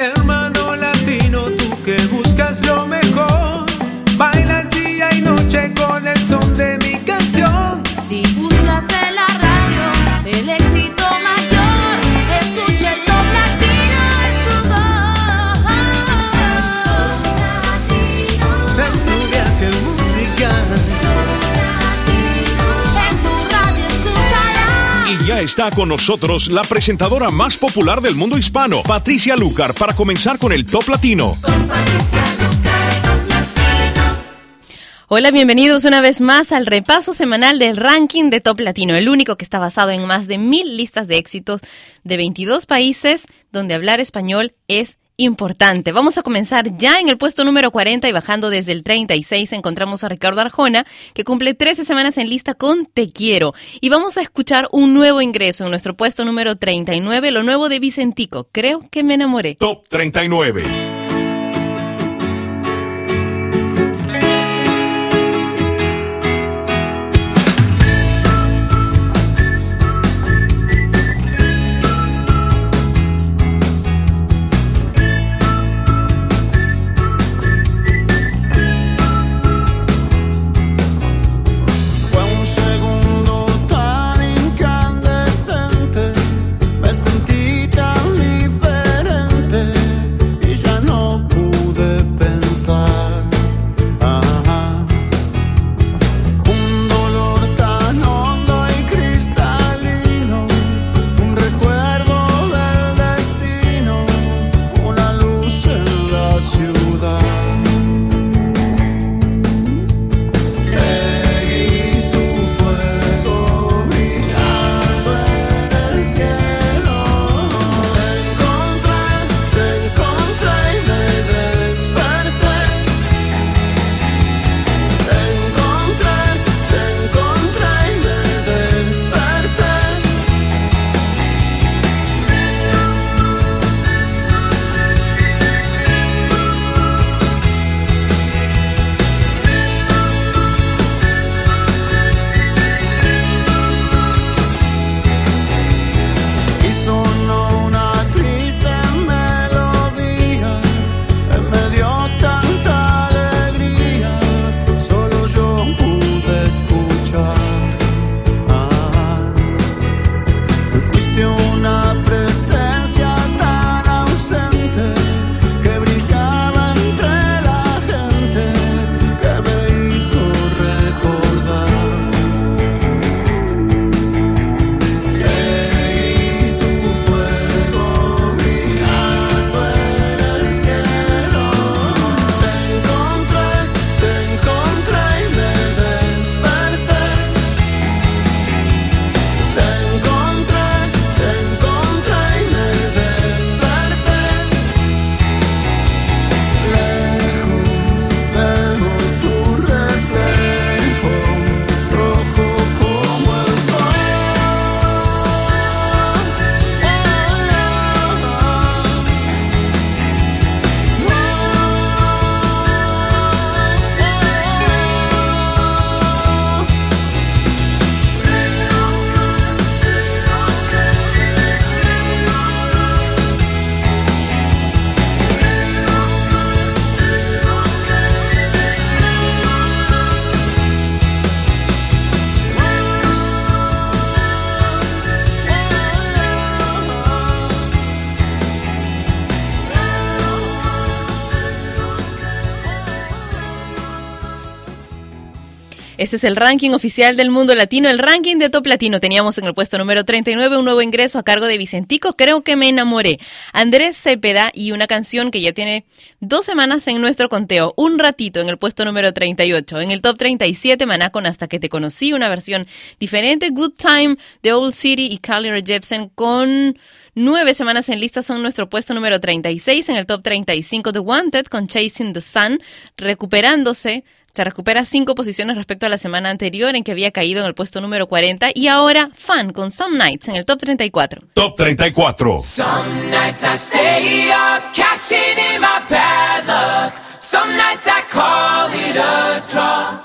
Latino, está con nosotros la presentadora más popular del mundo hispano, Patricia Lucar, para comenzar con el Top Latino. Hola, bienvenidos una vez más al repaso semanal del ranking de Top Latino, el único que está basado en más de mil listas de éxitos de 22 países donde hablar español es importante. Vamos a comenzar ya en el puesto número 40 y bajando desde el 36 encontramos a Ricardo Arjona, que cumple 13 semanas en lista con Te Quiero. Y vamos a escuchar un nuevo ingreso en nuestro puesto número 39, lo nuevo de Vicentico, Creo que me enamoré. Top 39. Este es el ranking oficial del mundo latino, el ranking de Top Latino. Teníamos en el puesto número 39 un nuevo ingreso a cargo de Vicentico, Creo que me enamoré. Andrés Cepeda y una canción que ya tiene dos semanas en nuestro conteo, un ratito en el puesto número 38. En el top 37, Maná con Hasta que te conocí, una versión diferente, Good Time de Old City y Carly Jepsen con nueve semanas en lista son nuestro puesto número 36. En el top 35, The Wanted con Chasing the Sun, recuperándose se recupera cinco posiciones respecto a la semana anterior en que había caído en el puesto número 40 y ahora Fan con Some Nights en el top 34. Top 34. Some nights I stay up, cashing in my bad luck. Some nights I call it a draw.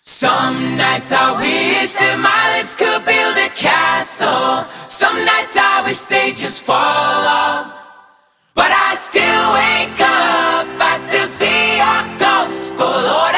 Some nights I wish that my lips could build a castle. Some nights I wish they just fall off. But I still wake up. Bologna.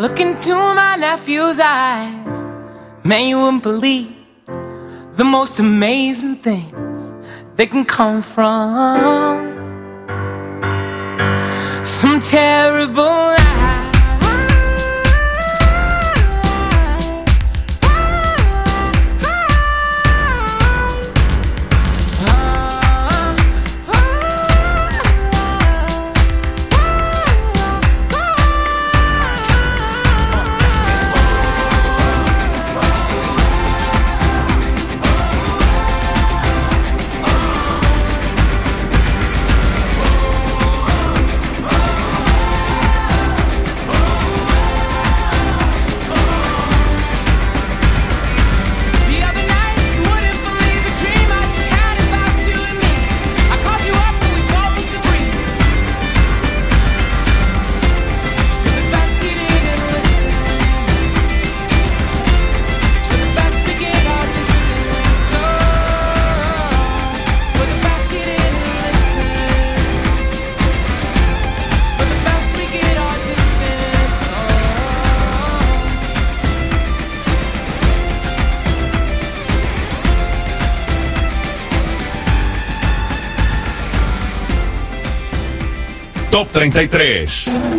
Look into my nephew's eyes, man, you wouldn't believe the most amazing things that can come from some terrible. 33.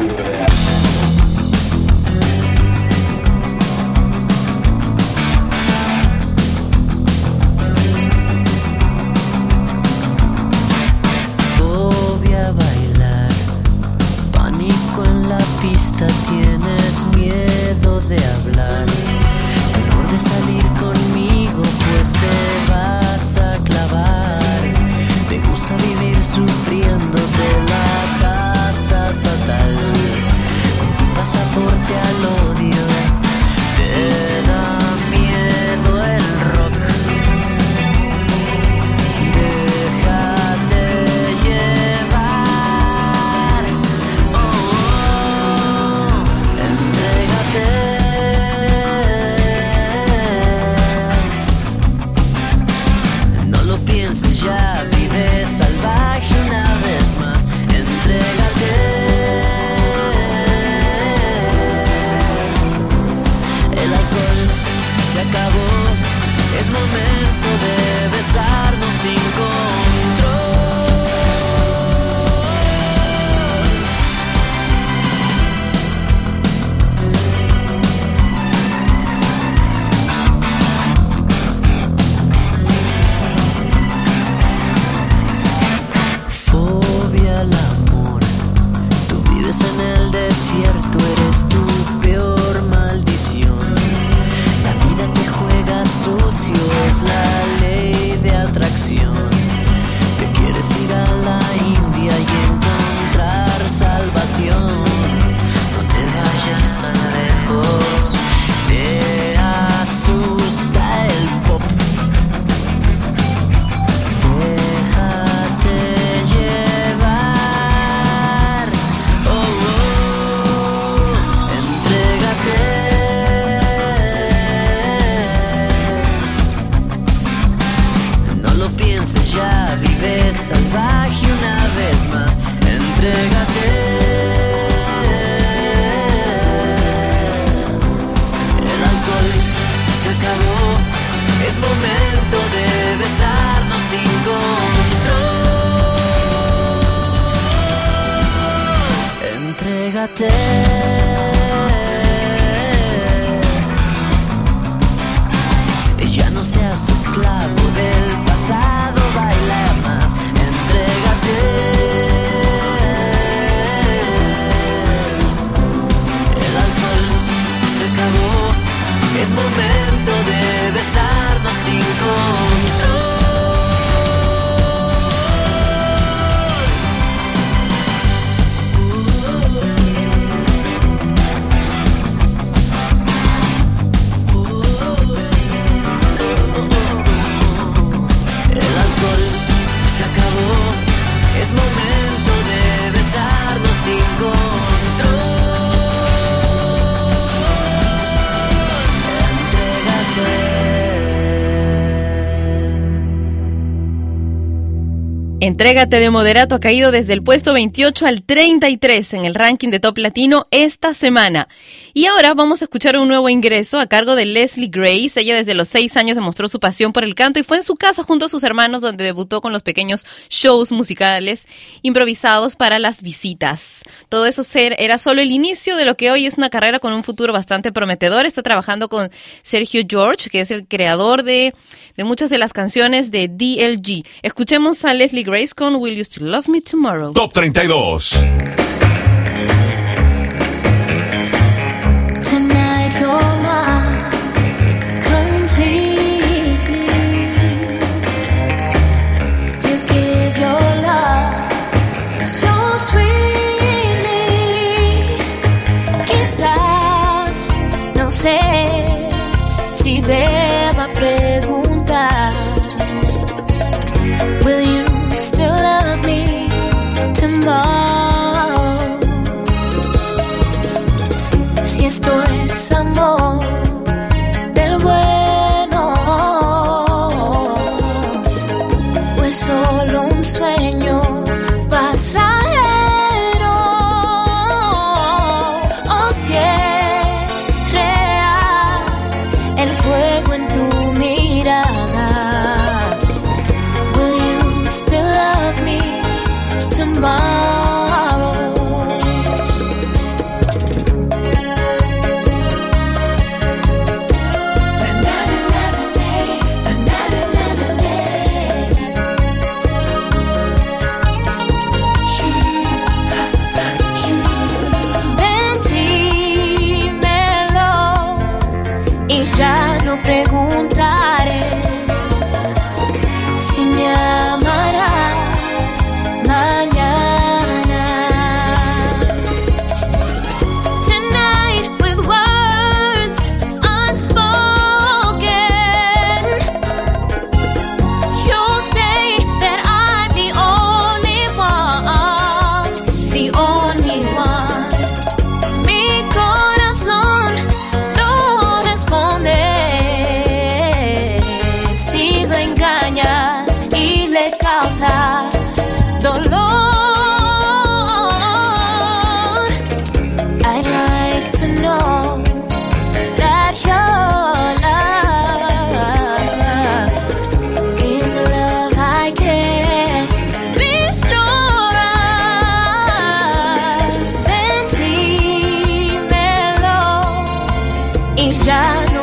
Entrégate. Entrégate de Moderato ha caído desde el puesto 28 al 33 en el ranking de Top Latino esta semana. Y ahora vamos a escuchar un nuevo ingreso a cargo de Leslie Grace. Ella desde los 6 años demostró su pasión por el canto y fue en su casa junto a sus hermanos donde debutó con los pequeños shows musicales improvisados para las visitas. Todo eso ser, era solo el inicio de lo que hoy es una carrera con un futuro bastante prometedor. Está trabajando con Sergio George, que es el creador de, de muchas de las canciones de DLG. Escuchemos a Leslie Grace con Will You Still Love Me Tomorrow. Top 32. Sé já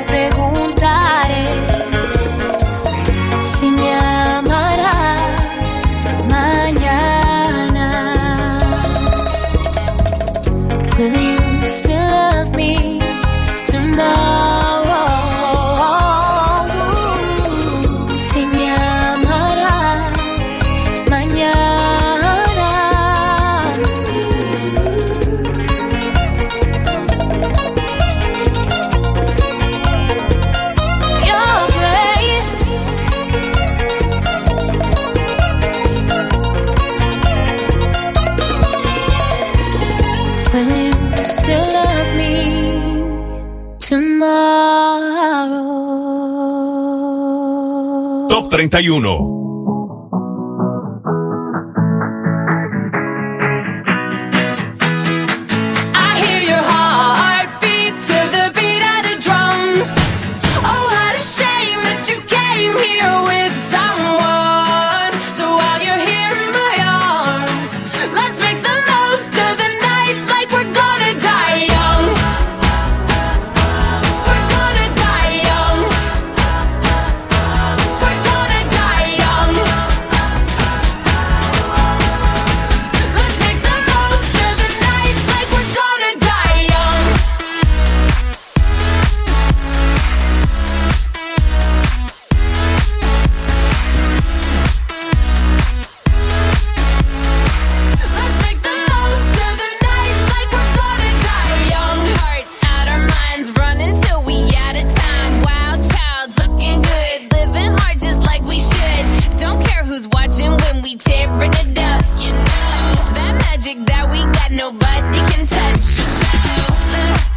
91 watching when we tearing it up. You know that magic that we got, nobody can touch. Looking for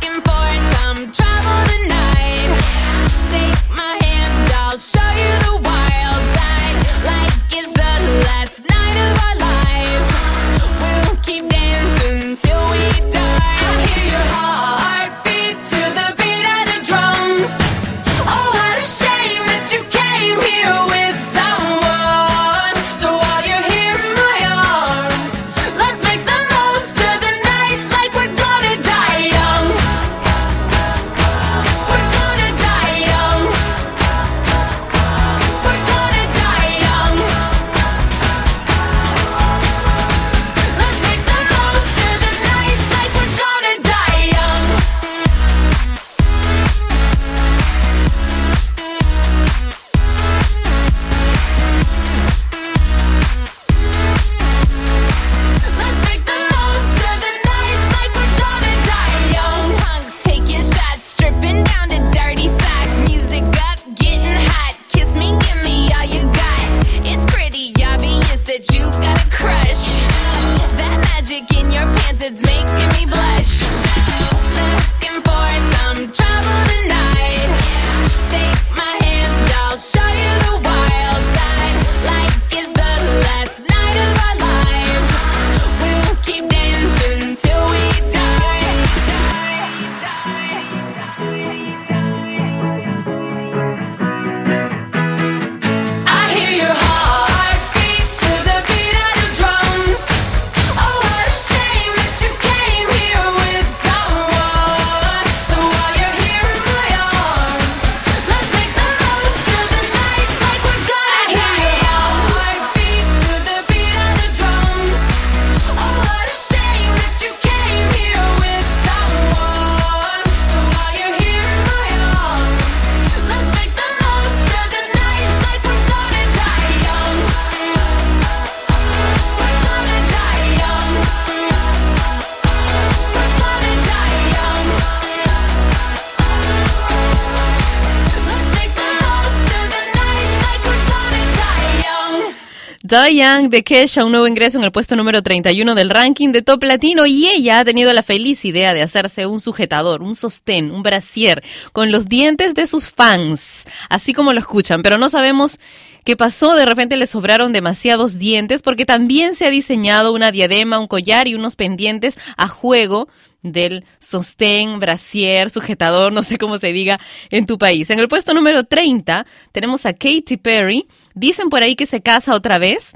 Young de Kesha, un nuevo ingreso en el puesto número 31 del ranking de Top Latino y ella ha tenido la feliz idea de hacerse un sujetador, un sostén, un brasier con los dientes de sus fans, así como lo escuchan, pero no sabemos qué pasó, de repente le sobraron demasiados dientes porque también se ha diseñado una diadema, un collar y unos pendientes a juego del sostén, brasier, sujetador, no sé cómo se diga en tu país. En el puesto número 30 tenemos a Katy Perry. Dicen por ahí que se casa otra vez.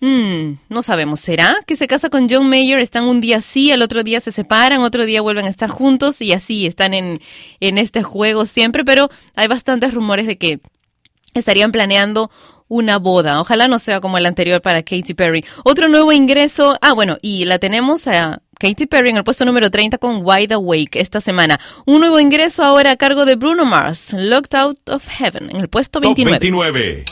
Hmm, no sabemos, ¿será que se casa con John Mayer? Están un día sí, el otro día se separan, otro día vuelven a estar juntos y así están en, en este juego siempre, pero hay bastantes rumores de que estarían planeando una boda. Ojalá no sea como el anterior para Katy Perry. Otro nuevo ingreso. Ah, bueno, y la tenemos a Katy Perry en el puesto número 30 con Wide Awake esta semana. Un nuevo ingreso ahora a cargo de Bruno Mars, Locked Out of Heaven, en el puesto Top 29.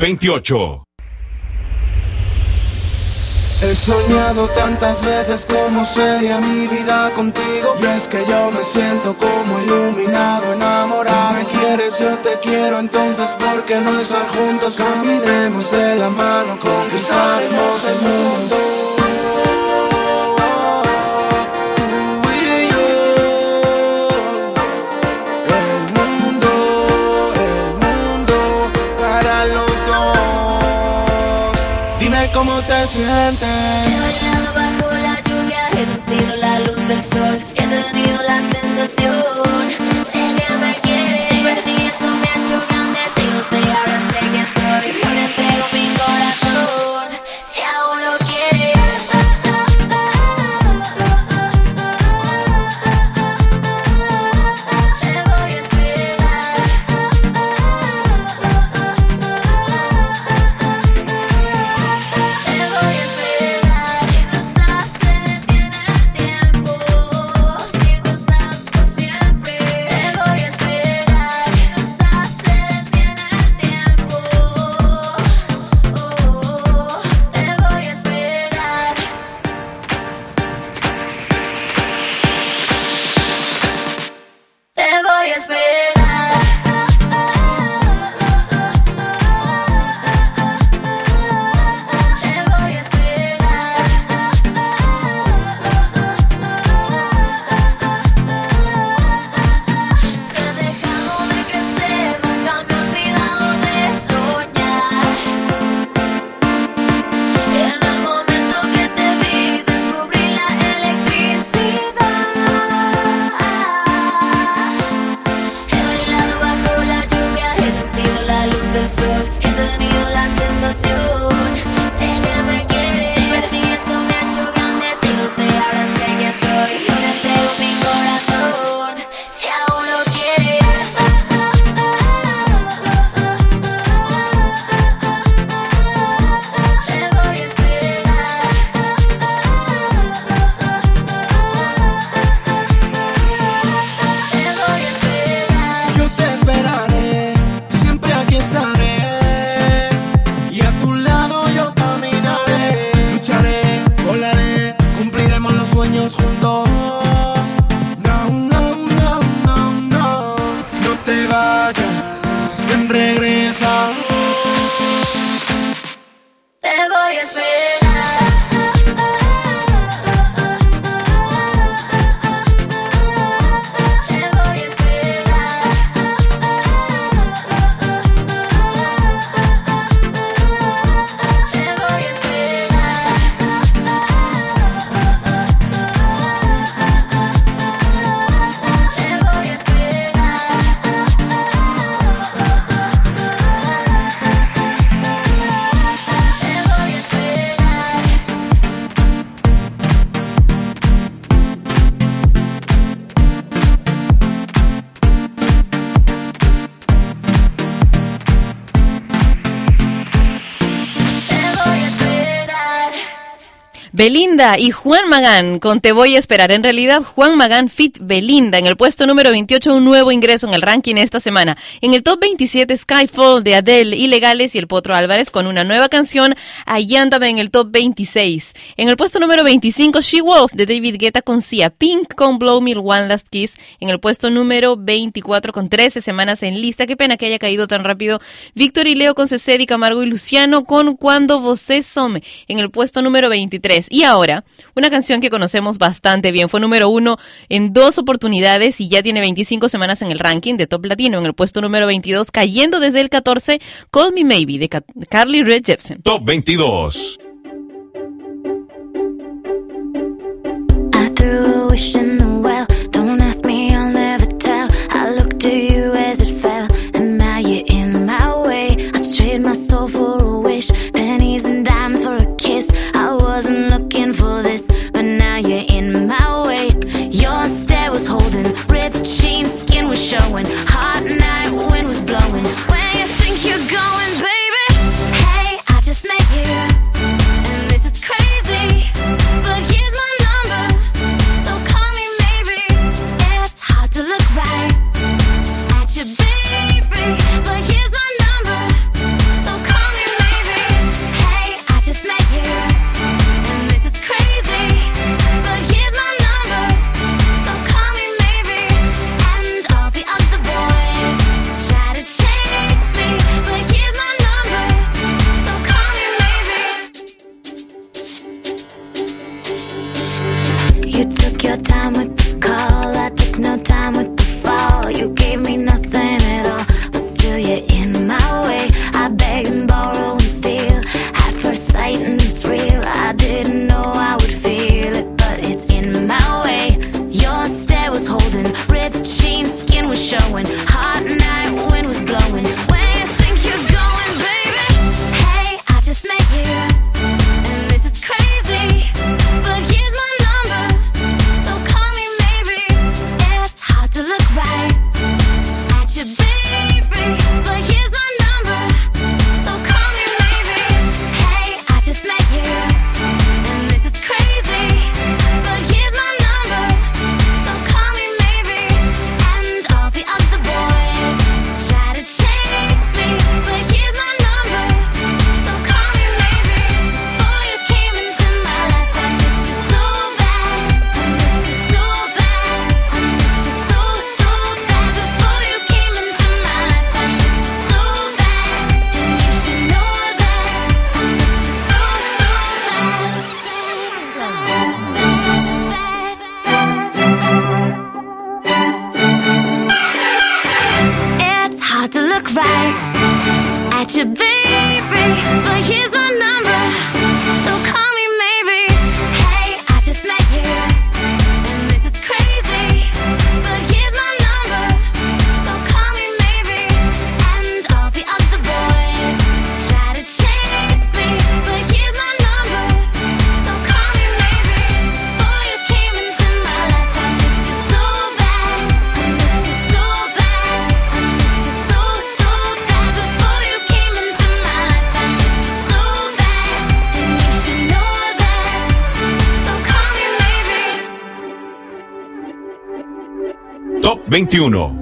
28. He soñado tantas veces cómo sería mi vida contigo Y es que yo me siento como iluminado, enamorado Me quieres, yo te quiero, entonces porque no estar juntos? Caminemos de la mano, conquistaremos el mundo cómo te sientes. He bailado bajo la lluvia, he sentido la luz del sol, he tenido la sensación. Y Juan Magán con Te Voy a Esperar. En realidad, Juan Magán fit Belinda en el puesto número 28, un nuevo ingreso en el ranking esta semana. En el top 27, Skyfall de Adele, Ilegales y El Potro Álvarez con una nueva canción, Allándame en el top 26. En el puesto número 25, She Wolf de David Guetta con Sia Pink con Blow Me One Last Kiss. En el puesto número 24, con 13 semanas en lista. Qué pena que haya caído tan rápido. Víctor y Leo con Cecedi, Camargo y Luciano con Cuando Vosé Some en el puesto número 23. Y ahora, una canción que conocemos bastante bien. Fue número uno en dos oportunidades y ya tiene 25 semanas en el ranking de Top Latino, en el puesto número 22, cayendo desde el 14, Call Me Maybe de Carly Rae Jepsen. Top 22. I threw a wish in 2021.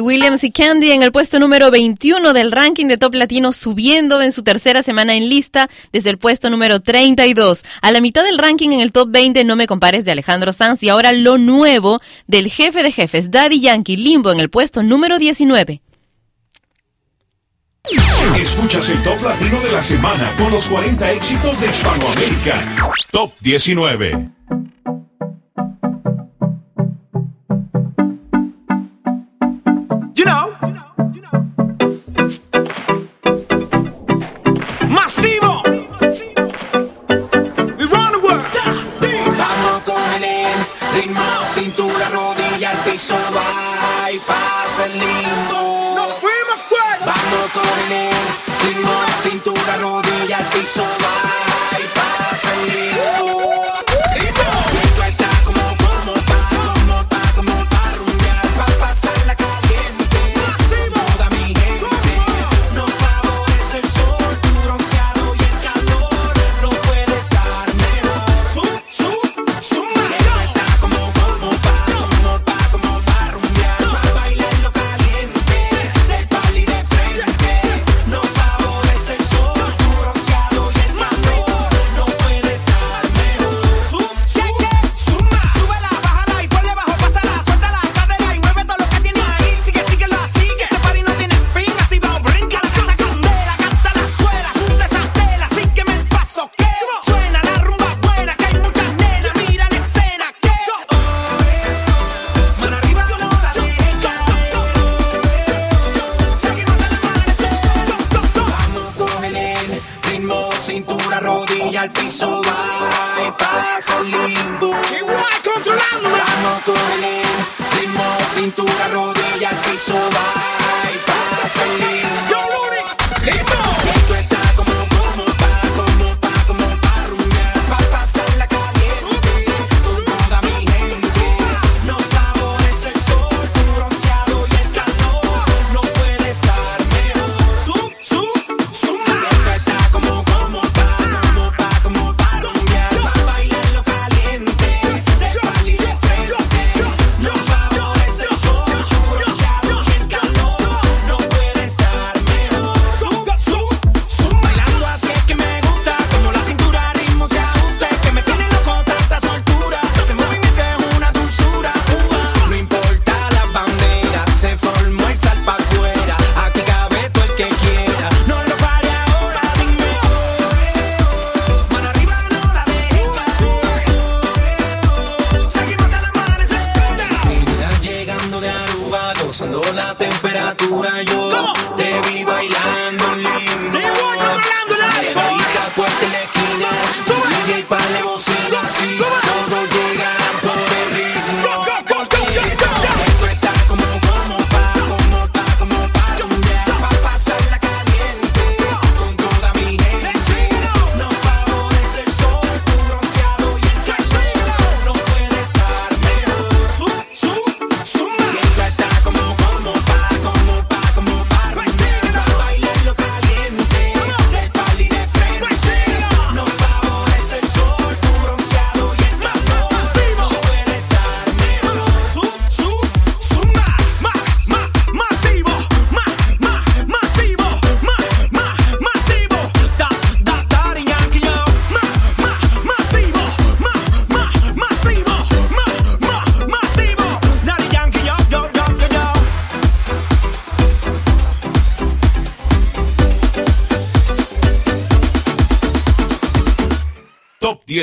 Williams y Candy en el puesto número 21 del ranking de Top Latino, subiendo en su tercera semana en lista desde el puesto número 32. A la mitad del ranking en el Top 20, No Me Compares de Alejandro Sanz y ahora lo nuevo del jefe de jefes, Daddy Yankee Limbo en el puesto número 19. Escuchas el Top Latino de la semana con los 40 éxitos de Hispanoamérica. Top 19. be so.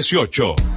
18.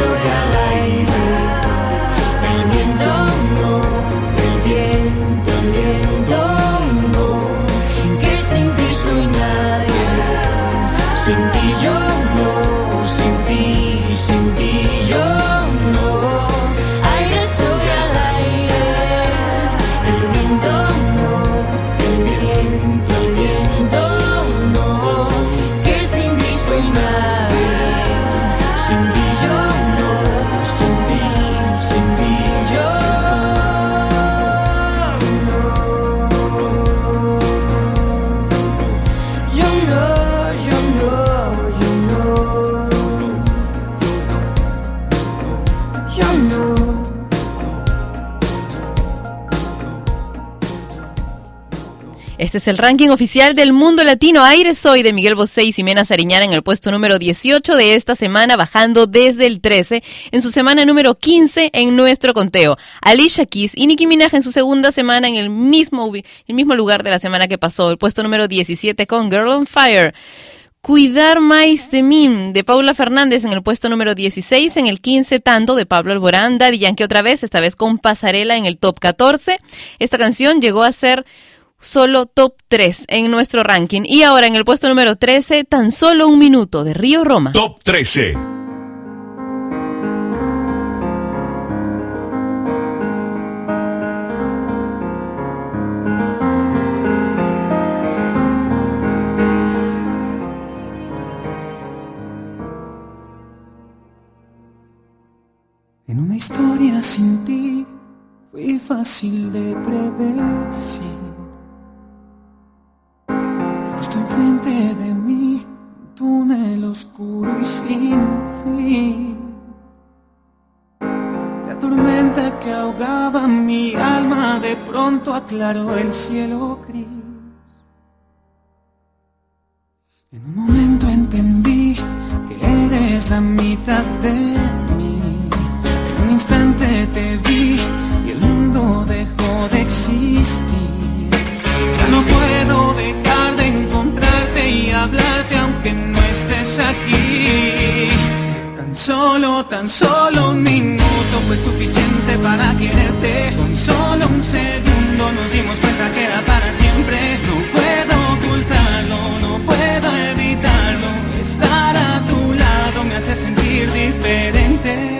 Aire sobre Este es el ranking oficial del mundo latino. Aire Soy de Miguel Bosé y Ximena Sariñana en el puesto número 18 de esta semana, bajando desde el 13 en su semana número 15 en nuestro conteo. Alicia Keys y Nicki Minaj en su segunda semana en el mismo, el mismo lugar de la semana que pasó, el puesto número 17 con Girl on Fire. Cuidar más de mí, de Paula Fernández en el puesto número 16, en el 15 Tanto de Pablo Alborán, Daddy Yankee otra vez, esta vez con Pasarela en el top 14. Esta canción llegó a ser solo top 3 en nuestro ranking. Y ahora en el puesto número 13, tan solo un minuto de Río Roma. Top 13. En una historia sin ti fue fácil de predecir. La tormenta que ahogaba mi alma de pronto aclaró el cielo gris. En un momento entendí que eres la mitad de mí. En un instante te vi y el mundo dejó de existir. Ya no puedo dejar de encontrarte y hablarte aunque no estés aquí. Tan solo, tan solo un minuto fue suficiente para quererte. Con solo un segundo nos dimos cuenta que era para siempre. No puedo ocultarlo, no puedo evitarlo. Estar a tu lado me hace sentir diferente.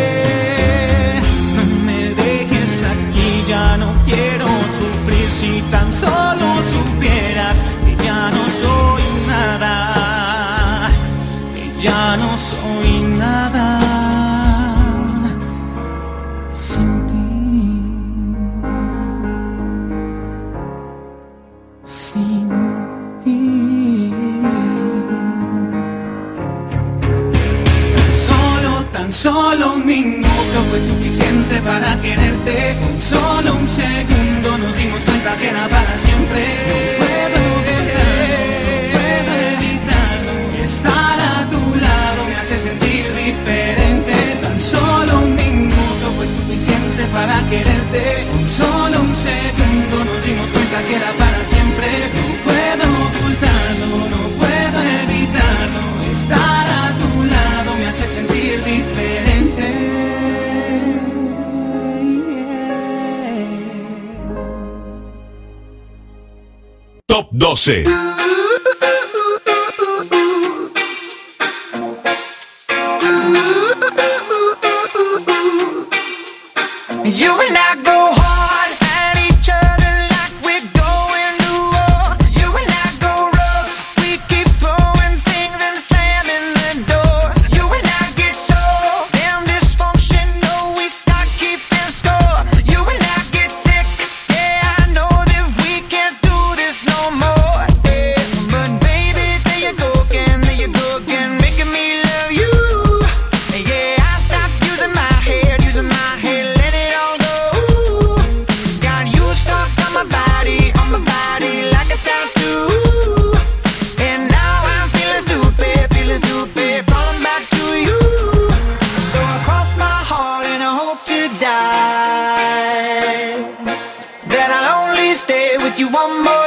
tan solo hope to die. Then I'll only stay with you one more.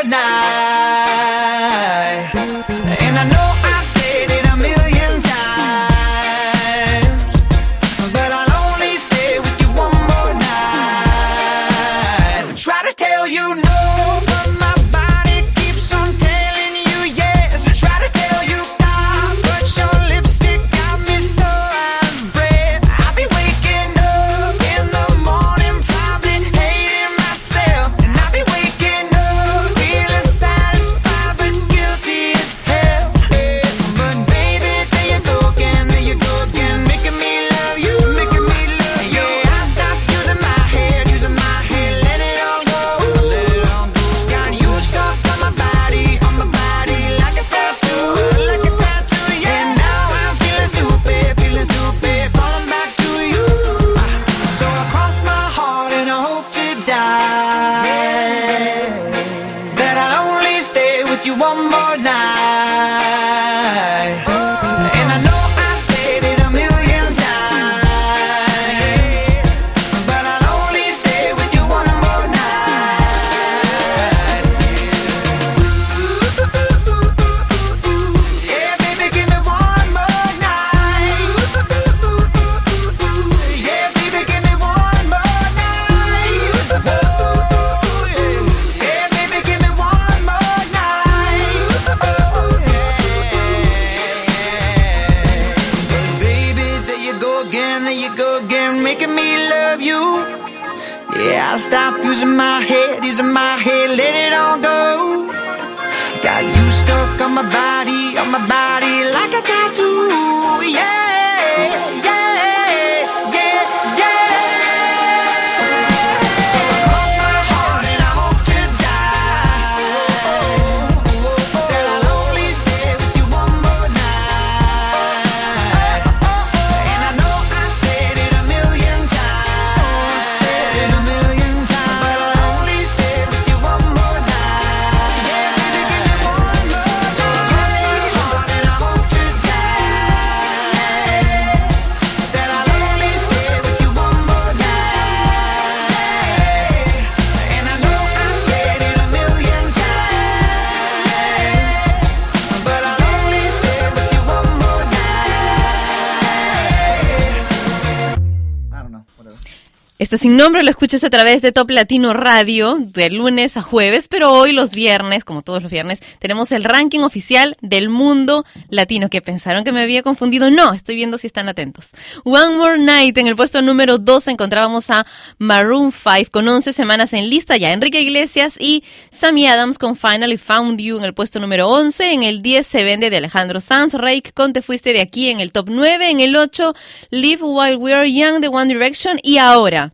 Sin nombre lo escuchas a través de Top Latino Radio de lunes a jueves, pero hoy los viernes, como todos los viernes, tenemos el ranking oficial del mundo latino. Que pensaron que me había confundido. No, estoy viendo si están atentos. One More Night en el puesto número 2 encontrábamos a Maroon 5 con 11 semanas en lista ya Enrique Iglesias y Sammy Adams con Finally Found You en el puesto número 11. En el 10 se vende de Alejandro Sanz, Rake con Te Fuiste de Aquí en el top 9. En el 8 Live While We Are Young de One Direction y ahora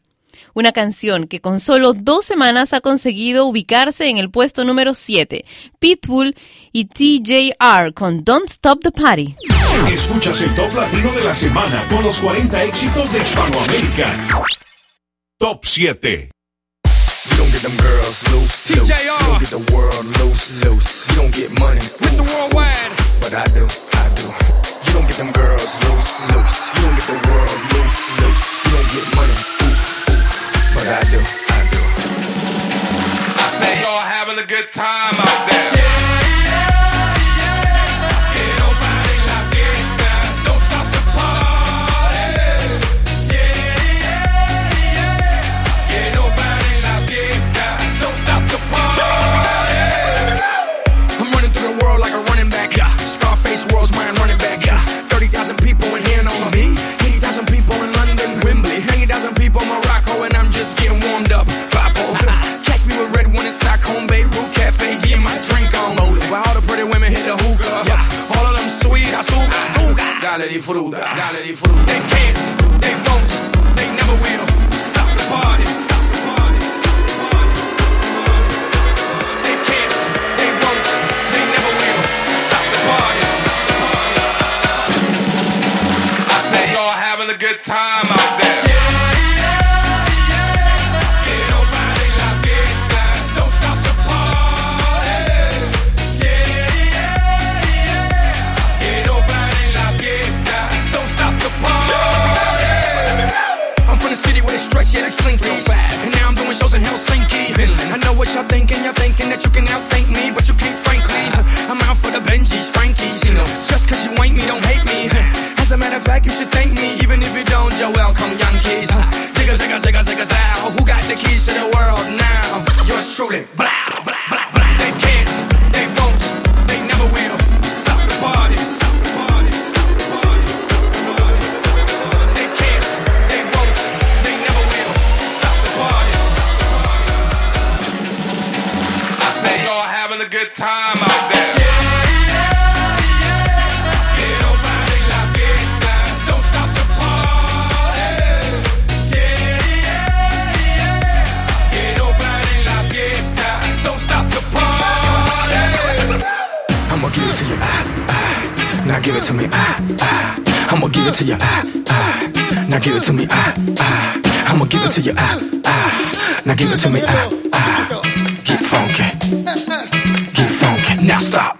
una canción que con solo dos semanas ha conseguido ubicarse en el puesto número 7, Pitbull y TJR con Don't Stop the Party. Escuchas el top latino de la semana con los 40 éxitos de Hispanoamérica. Top 7. You don't get them girls loose, loose. You don't get the world loose, loose. You don't get money, Mr. Worldwide. But I do, I do. You don't get them girls loose, loose. You don't get the world loose, loose. You don't get money, oof. But I do, I do. I say y'all having a good time out there. Disfruta, dale disfruta. What y'all thinking, y'all thinking that you can outthink me, but you can't, frankly. I'm out for the Benjis, Frankies. You know, just cause you ain't me, don't hate me. As a matter of fact, you should thank me, even if you don't, you're welcome, Yankees. Zigga, zigga, zigga, zigga, zow. Who got the keys to the world now? Yours truly. Blah, Now give it to me, ah, ah. I'ma give it to you, ah, ah. Now give it to me, ah, ah. I'ma give it to you, ah, ah. Now give it to me, ah, ah. Get funky, get funky. Now stop.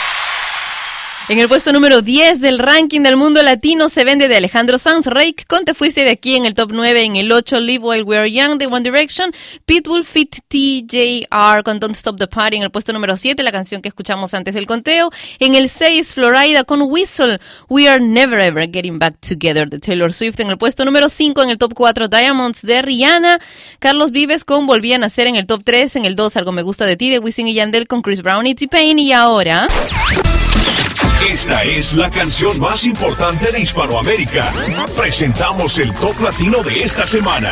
En el puesto número 10 del ranking del mundo latino se vende de Alejandro Sanz, Rake con Te Fuiste de Aquí en el top 9, en el 8 Live While We're Young de One Direction, Pitbull Fit TJR con Don't Stop the Party en el puesto número 7, la canción que escuchamos antes del conteo, en el 6 Florida con Whistle, We Are Never Ever Getting Back Together de Taylor Swift en el puesto número 5, en el top 4 Diamonds de Rihanna, Carlos Vives con Volví a Nacer en el top 3, en el 2 Algo Me Gusta de Ti de Wisin y Yandel con Chris Brown y T-Pain y ahora... Esta es la canción más importante de Hispanoamérica. Presentamos el top latino de esta semana.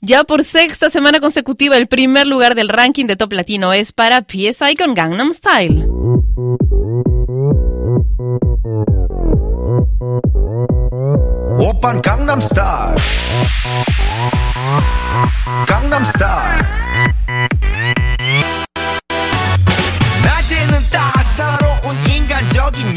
Ya por sexta semana consecutiva, el primer lugar del ranking de top latino es para PSI con Gangnam Style. Open Gangnam Style. Gangnam Style.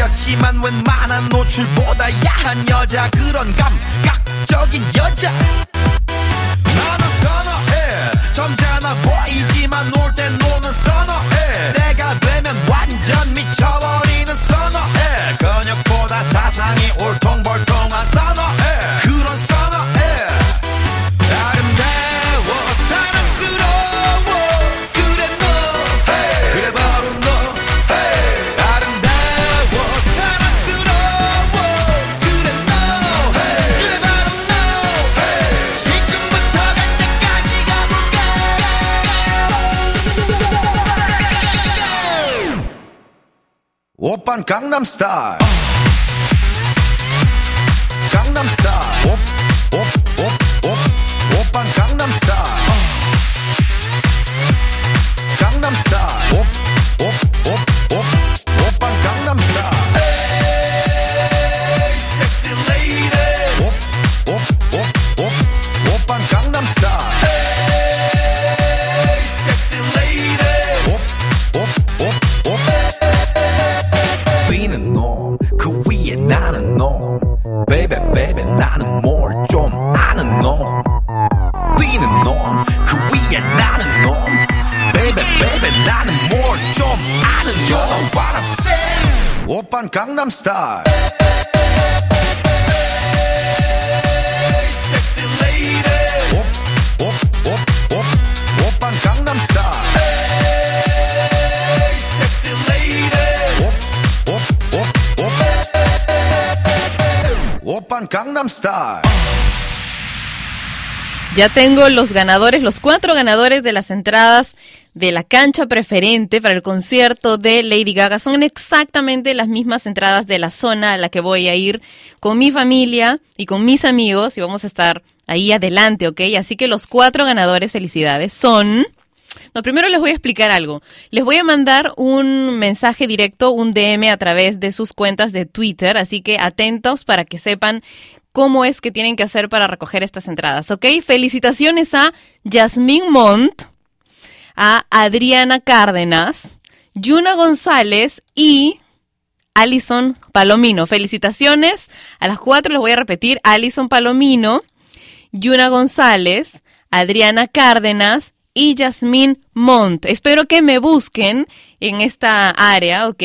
가렸지만 웬만한 노출보다 야한 여자 그런 감각적인 여자. 나는 선어해. 점잖아 보이지만 놀 땐 노는 선어해. 내가 되면 완전 미쳐버리는 선어해. 근육보다 사상이 올통 Gangnam Style. 일 Ya tengo los ganadores, los cuatro ganadores de las entradas de la cancha preferente para el concierto de Lady Gaga. Son exactamente las mismas entradas de la zona a la que voy a ir con mi familia y con mis amigos y vamos a estar ahí adelante, ¿ok? Así que los cuatro ganadores, felicidades, son... No, primero les voy a explicar algo. Les voy a mandar un mensaje directo, un DM a través de sus cuentas de Twitter, así que atentos para que sepan cómo es que tienen que hacer para recoger estas entradas, ¿ok? Felicitaciones a Yasmín Montt, a Adriana Cárdenas, Yuna González y Alison Palomino. Felicitaciones a las cuatro, les voy a repetir, Alison Palomino, Yuna González, Adriana Cárdenas y Yasmín Montt. Espero que me busquen en esta área, ¿ok?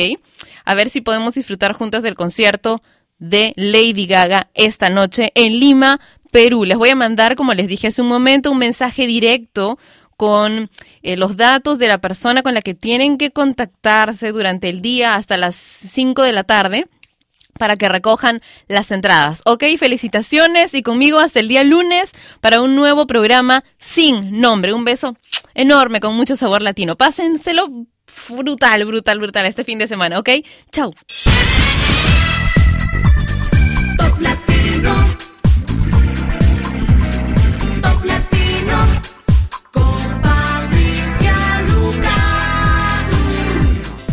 A ver si podemos disfrutar juntas del concierto de Lady Gaga esta noche en Lima, Perú. Les voy a mandar, como les dije hace un momento, un mensaje directo con eh, los datos de la persona con la que tienen que contactarse durante el día hasta las 5 de la tarde para que recojan las entradas. Ok, felicitaciones y conmigo hasta el día lunes para un nuevo programa sin nombre. Un beso enorme con mucho sabor latino. Pásenselo brutal, brutal, brutal este fin de semana, ¿ok? Chau.